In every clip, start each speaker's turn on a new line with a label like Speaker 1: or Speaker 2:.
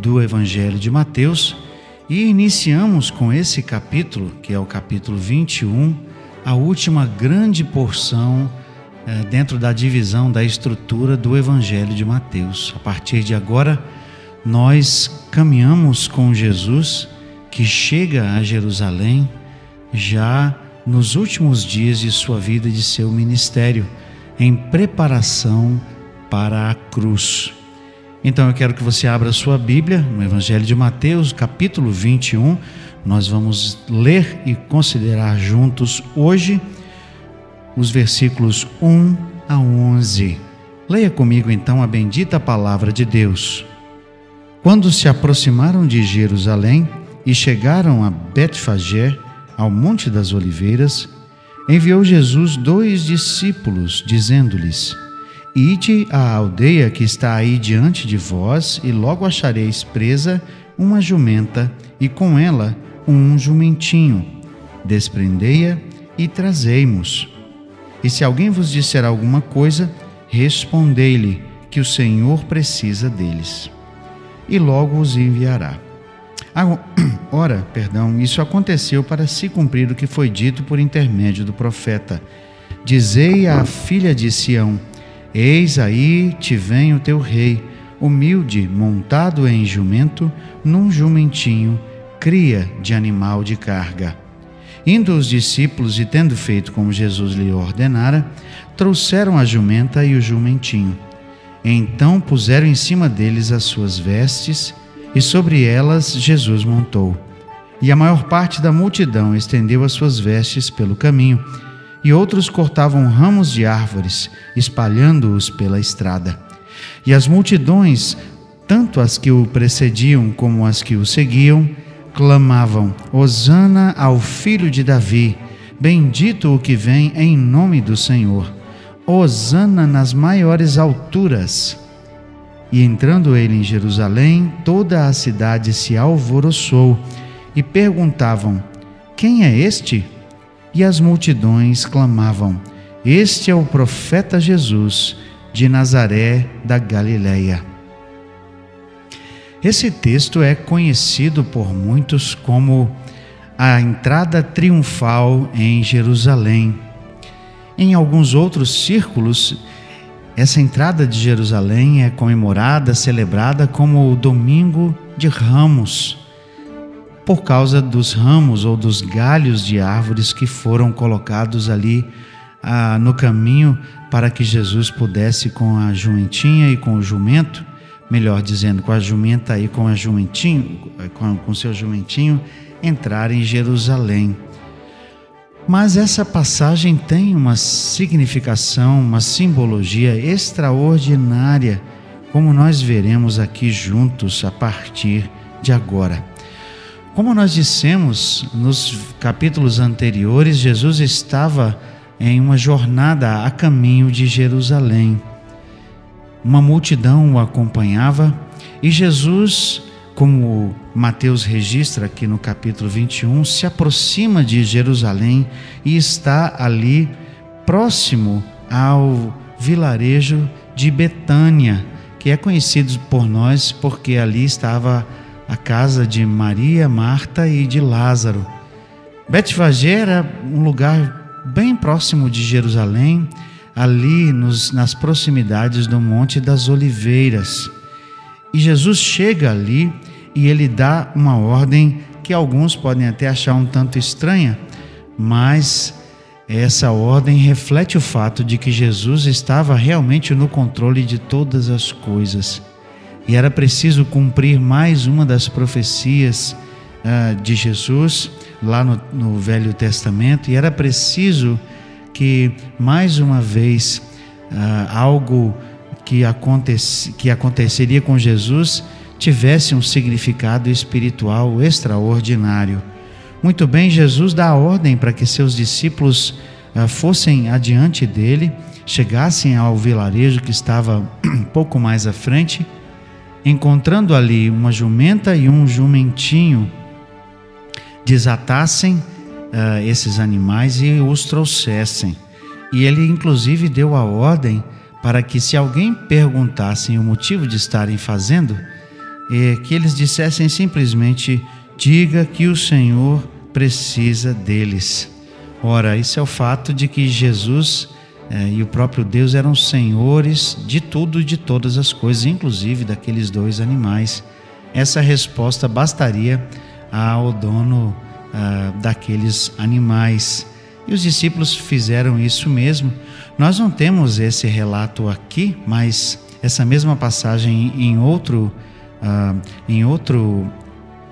Speaker 1: do Evangelho de Mateus e iniciamos com esse capítulo, que é o capítulo 21, a última grande porção é, dentro da divisão da estrutura do Evangelho de Mateus. A partir de agora, nós caminhamos com Jesus que chega a Jerusalém já nos últimos dias de sua vida e de seu ministério, em preparação para a cruz. Então eu quero que você abra a sua Bíblia no Evangelho de Mateus, capítulo 21. Nós vamos ler e considerar juntos hoje os versículos 1 a 11. Leia comigo então a bendita palavra de Deus. Quando se aproximaram de Jerusalém e chegaram a Betfagé, ao Monte das Oliveiras, enviou Jesus dois discípulos, dizendo-lhes: Ide à aldeia que está aí diante de vós, e logo achareis presa uma jumenta, e com ela um jumentinho. Desprendei-a e trazei-mos. E se alguém vos disser alguma coisa, respondei-lhe que o Senhor precisa deles. E logo os enviará. Ora, perdão, isso aconteceu para se cumprir o que foi dito por intermédio do profeta. Dizei à filha de Sião: Eis aí te vem o teu rei, humilde, montado em jumento, num jumentinho, cria de animal de carga. Indo os discípulos e tendo feito como Jesus lhe ordenara, trouxeram a jumenta e o jumentinho. Então puseram em cima deles as suas vestes, e sobre elas Jesus montou. E a maior parte da multidão estendeu as suas vestes pelo caminho e outros cortavam ramos de árvores, espalhando-os pela estrada. E as multidões, tanto as que o precediam como as que o seguiam, clamavam: Hosana ao filho de Davi, bendito o que vem em nome do Senhor. Hosana nas maiores alturas. E entrando ele em Jerusalém, toda a cidade se alvoroçou e perguntavam: Quem é este? E as multidões clamavam: Este é o profeta Jesus de Nazaré da Galileia. Esse texto é conhecido por muitos como a entrada triunfal em Jerusalém. Em alguns outros círculos, essa entrada de Jerusalém é comemorada, celebrada como o Domingo de Ramos por causa dos ramos ou dos galhos de árvores que foram colocados ali ah, no caminho para que Jesus pudesse com a jumentinha e com o jumento, melhor dizendo, com a jumenta e com a jumentinho, com, com seu jumentinho, entrar em Jerusalém. Mas essa passagem tem uma significação, uma simbologia extraordinária, como nós veremos aqui juntos a partir de agora. Como nós dissemos nos capítulos anteriores, Jesus estava em uma jornada a caminho de Jerusalém. Uma multidão o acompanhava e Jesus, como Mateus registra aqui no capítulo 21, se aproxima de Jerusalém e está ali próximo ao vilarejo de Betânia, que é conhecido por nós porque ali estava a casa de Maria, Marta e de Lázaro. Betfagé era um lugar bem próximo de Jerusalém, ali nos, nas proximidades do Monte das Oliveiras. E Jesus chega ali e ele dá uma ordem que alguns podem até achar um tanto estranha, mas essa ordem reflete o fato de que Jesus estava realmente no controle de todas as coisas. E era preciso cumprir mais uma das profecias uh, de Jesus lá no, no Velho Testamento, e era preciso que mais uma vez uh, algo que, acontece, que aconteceria com Jesus tivesse um significado espiritual extraordinário. Muito bem, Jesus dá ordem para que seus discípulos uh, fossem adiante dele, chegassem ao vilarejo que estava um pouco mais à frente, encontrando ali uma jumenta e um jumentinho, desatassem uh, esses animais e os trouxessem. E ele, inclusive, deu a ordem para que, se alguém perguntasse o motivo de estarem fazendo, eh, que eles dissessem simplesmente: diga que o Senhor precisa deles. Ora, isso é o fato de que Jesus eh, e o próprio Deus eram senhores de tudo e de todas as coisas, inclusive daqueles dois animais. Essa resposta bastaria ao dono ah, daqueles animais. E os discípulos fizeram isso mesmo. Nós não temos esse relato aqui, mas essa mesma passagem em outro, uh, em outro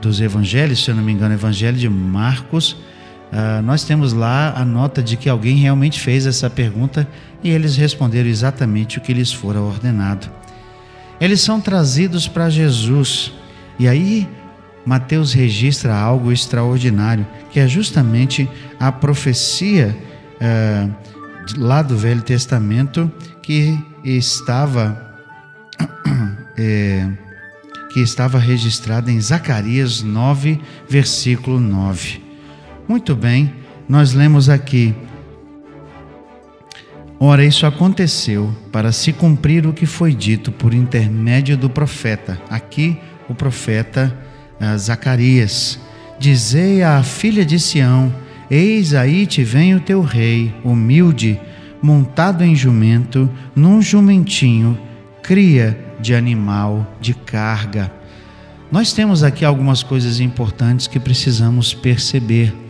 Speaker 1: dos evangelhos, se eu não me engano, Evangelho de Marcos, uh, nós temos lá a nota de que alguém realmente fez essa pergunta e eles responderam exatamente o que lhes fora ordenado. Eles são trazidos para Jesus e aí Mateus registra algo extraordinário, que é justamente a profecia é, lá do Velho Testamento que estava é, que estava registrada em Zacarias 9, versículo 9. Muito bem, nós lemos aqui. Ora, isso aconteceu para se cumprir o que foi dito por intermédio do profeta. Aqui, o profeta Zacarias: Dizei à filha de Sião: Eis aí te vem o teu rei, humilde, montado em jumento, num jumentinho, cria de animal de carga. Nós temos aqui algumas coisas importantes que precisamos perceber.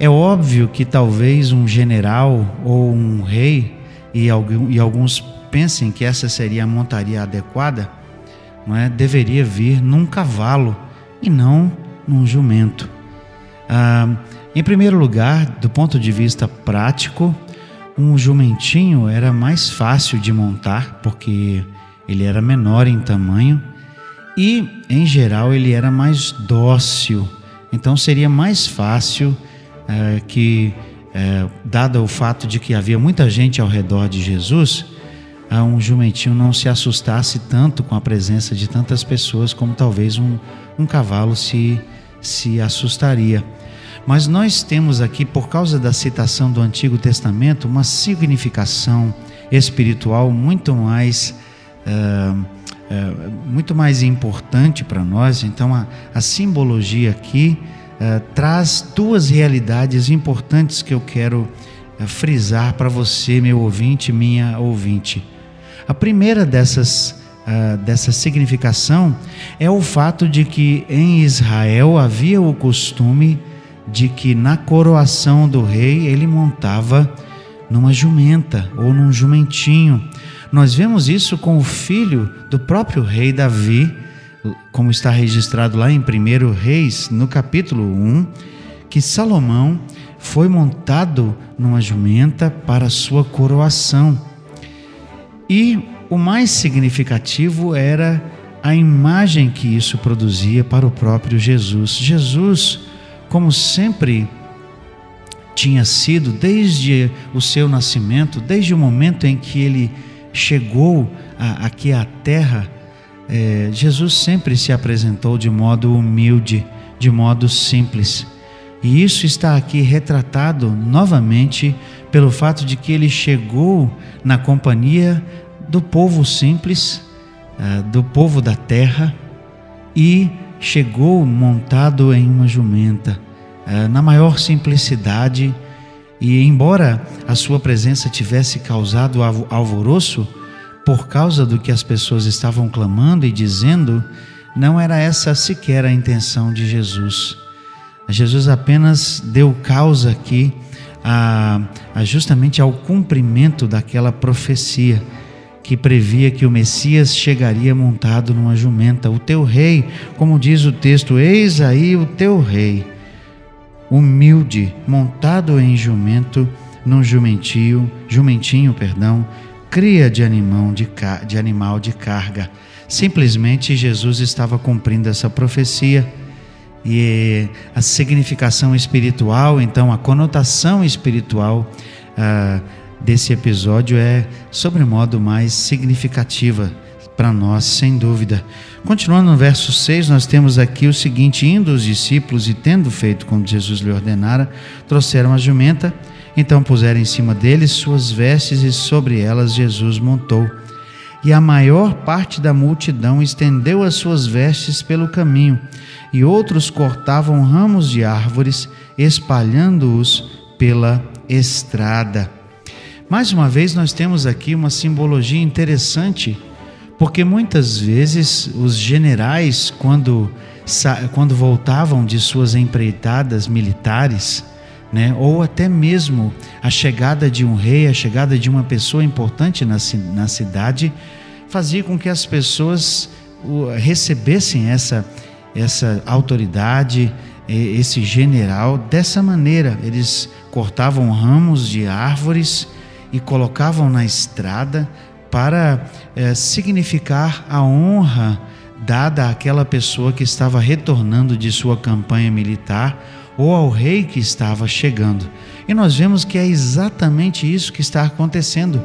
Speaker 1: É óbvio que talvez um general ou um rei, e, alguns pensem que essa seria a montaria adequada, não é? deveria vir num cavalo e não num jumento. Ah, em primeiro lugar, do ponto de vista prático, um jumentinho era mais fácil de montar porque ele era menor em tamanho e, em geral, ele era mais dócil. Então, seria mais fácil eh, que, eh, dado o fato de que havia muita gente ao redor de Jesus, um jumentinho não se assustasse tanto com a presença de tantas pessoas como talvez um, um cavalo se, se assustaria. Mas nós temos aqui, por causa da citação do Antigo Testamento, uma significação espiritual muito mais, uh, uh, muito mais importante para nós. Então, a, a simbologia aqui uh, traz duas realidades importantes que eu quero frisar para você, meu ouvinte, minha ouvinte. A primeira dessas uh, dessa significação é o fato de que em Israel havia o costume de que na coroação do rei ele montava numa jumenta ou num jumentinho. Nós vemos isso com o filho do próprio rei Davi, como está registrado lá em 1 Reis, no capítulo 1, que Salomão foi montado numa jumenta para sua coroação. E o mais significativo era a imagem que isso produzia para o próprio Jesus. Jesus, como sempre tinha sido desde o seu nascimento, desde o momento em que ele chegou aqui à terra, é, Jesus sempre se apresentou de modo humilde, de modo simples. E isso está aqui retratado novamente pelo fato de que ele chegou na companhia do povo simples, uh, do povo da terra, e chegou montado em uma jumenta, uh, na maior simplicidade, e embora a sua presença tivesse causado alvoroço, por causa do que as pessoas estavam clamando e dizendo, não era essa sequer a intenção de Jesus. Jesus apenas deu causa aqui a, a justamente ao cumprimento daquela profecia que previa que o Messias chegaria montado numa jumenta. O teu rei, como diz o texto, eis aí o teu rei, humilde, montado em jumento, num jumentinho, jumentinho, perdão, cria de animal de, de animal de carga. Simplesmente Jesus estava cumprindo essa profecia e a significação espiritual, então a conotação espiritual ah, desse episódio é sobremodo mais significativa para nós, sem dúvida. Continuando no verso 6, nós temos aqui o seguinte: Indo os discípulos e tendo feito como Jesus lhe ordenara, trouxeram a jumenta, então puseram em cima deles suas vestes e sobre elas Jesus montou. E a maior parte da multidão estendeu as suas vestes pelo caminho, e outros cortavam ramos de árvores, espalhando-os pela estrada. Mais uma vez, nós temos aqui uma simbologia interessante porque muitas vezes os generais, quando, quando voltavam de suas empreitadas militares, né, ou até mesmo a chegada de um rei, a chegada de uma pessoa importante na, na cidade, fazia com que as pessoas recebessem essa, essa autoridade, esse general dessa maneira. Eles cortavam ramos de árvores e colocavam na estrada para é, significar a honra dada àquela pessoa que estava retornando de sua campanha militar ou ao rei que estava chegando. E nós vemos que é exatamente isso que está acontecendo,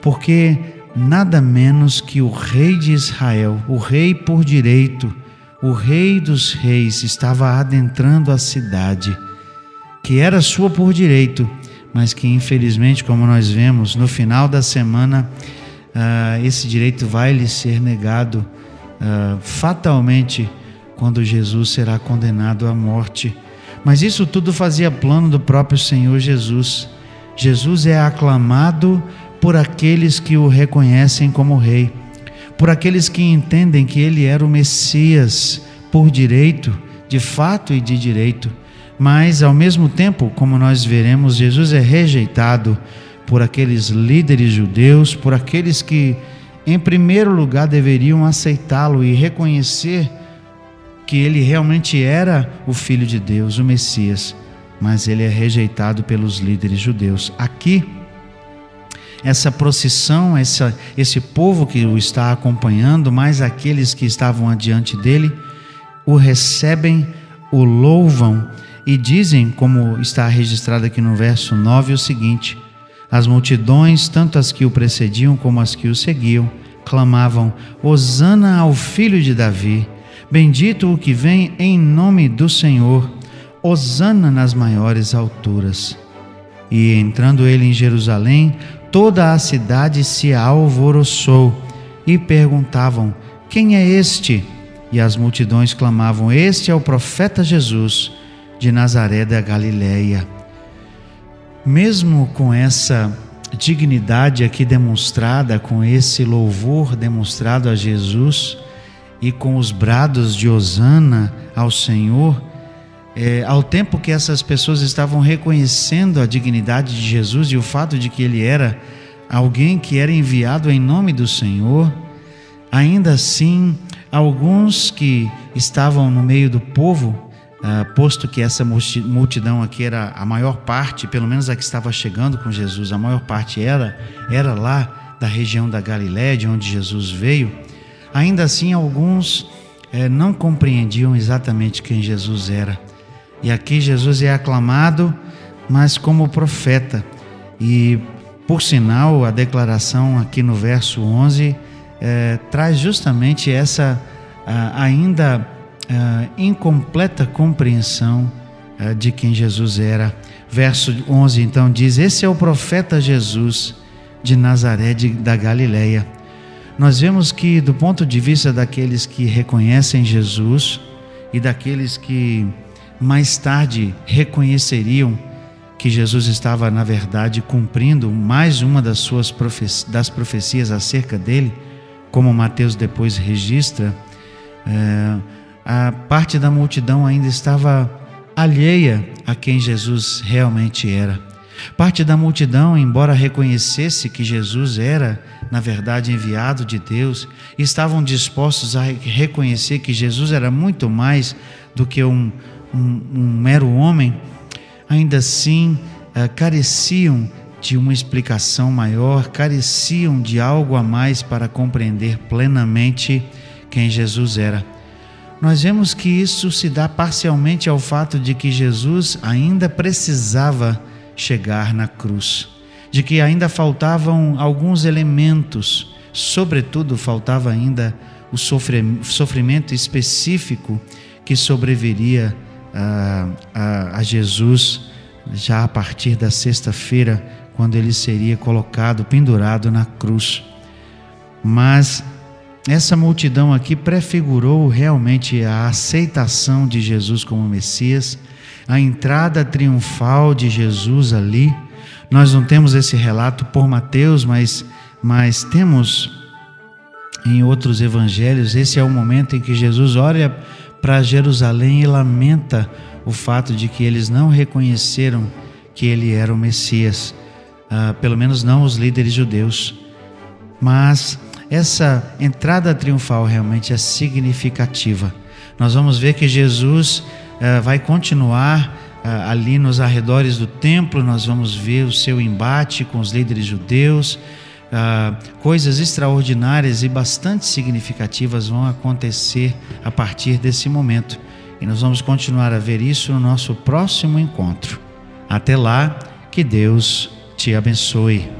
Speaker 1: porque nada menos que o rei de Israel, o rei por direito, o rei dos reis, estava adentrando a cidade, que era sua por direito, mas que infelizmente, como nós vemos no final da semana, uh, esse direito vai lhe ser negado uh, fatalmente quando Jesus será condenado à morte. Mas isso tudo fazia plano do próprio Senhor Jesus. Jesus é aclamado por aqueles que o reconhecem como Rei, por aqueles que entendem que ele era o Messias por direito, de fato e de direito. Mas, ao mesmo tempo, como nós veremos, Jesus é rejeitado por aqueles líderes judeus, por aqueles que, em primeiro lugar, deveriam aceitá-lo e reconhecer que ele realmente era o Filho de Deus, o Messias, mas ele é rejeitado pelos líderes judeus. Aqui, essa procissão, essa, esse povo que o está acompanhando, mais aqueles que estavam adiante dele, o recebem, o louvam e dizem, como está registrado aqui no verso 9, o seguinte: as multidões, tanto as que o precediam como as que o seguiam, clamavam: Hosana ao filho de Davi, bendito o que vem em nome do Senhor, Hosana nas maiores alturas. E entrando ele em Jerusalém, toda a cidade se alvoroçou e perguntavam: Quem é este? E as multidões clamavam: Este é o profeta Jesus de Nazaré da Galileia. Mesmo com essa dignidade aqui demonstrada, com esse louvor demonstrado a Jesus e com os brados de Hosana ao Senhor, é, ao tempo que essas pessoas estavam reconhecendo a dignidade de Jesus e o fato de que ele era alguém que era enviado em nome do Senhor, ainda assim, alguns que estavam no meio do povo Uh, posto que essa multidão aqui era a maior parte, pelo menos a que estava chegando com Jesus, a maior parte era era lá da região da Galiléia, de onde Jesus veio. Ainda assim, alguns eh, não compreendiam exatamente quem Jesus era. E aqui Jesus é aclamado, mas como profeta. E por sinal, a declaração aqui no verso 11 eh, traz justamente essa ah, ainda uh, incompleta compreensão uh, de quem Jesus era. Verso 11 então diz: Esse é o profeta Jesus de Nazaré de, da Galileia. Nós vemos que, do ponto de vista daqueles que reconhecem Jesus e daqueles que mais tarde reconheceriam que Jesus estava, na verdade, cumprindo mais uma das suas profecias, das profecias acerca dele, como Mateus depois registra, é, a parte da multidão ainda estava alheia a quem Jesus realmente era. Parte da multidão, embora reconhecesse que Jesus era, na verdade, enviado de Deus, estavam dispostos a reconhecer que Jesus era muito mais do que um, um, um mero homem, ainda assim uh, careciam de uma explicação maior, careciam de algo a mais para compreender plenamente quem Jesus era. Nós vemos que isso se dá parcialmente ao fato de que Jesus ainda precisava chegar na cruz, de que ainda faltavam alguns elementos, sobretudo faltava ainda o sofrimento específico que sobreviria a, a, a Jesus já a partir da sexta-feira, quando ele seria colocado, pendurado na cruz. Mas essa multidão aqui prefigurou realmente a aceitação de Jesus como Messias, a entrada triunfal de Jesus ali. Nós não temos esse relato por Mateus, mas, mas temos em outros evangelhos. Esse é o momento em que Jesus olha para Jerusalém e lamenta o fato de que eles não reconheceram que ele era o Messias, uh, pelo menos não os líderes judeus. Mas essa entrada triunfal realmente é significativa. Nós vamos ver que Jesus vai continuar uh, ali nos arredores do templo, nós vamos ver o seu embate com os líderes judeus. Uh, coisas extraordinárias e bastante significativas vão acontecer a partir desse momento. E nós vamos continuar a ver isso no nosso próximo encontro. Até lá, que Deus te abençoe.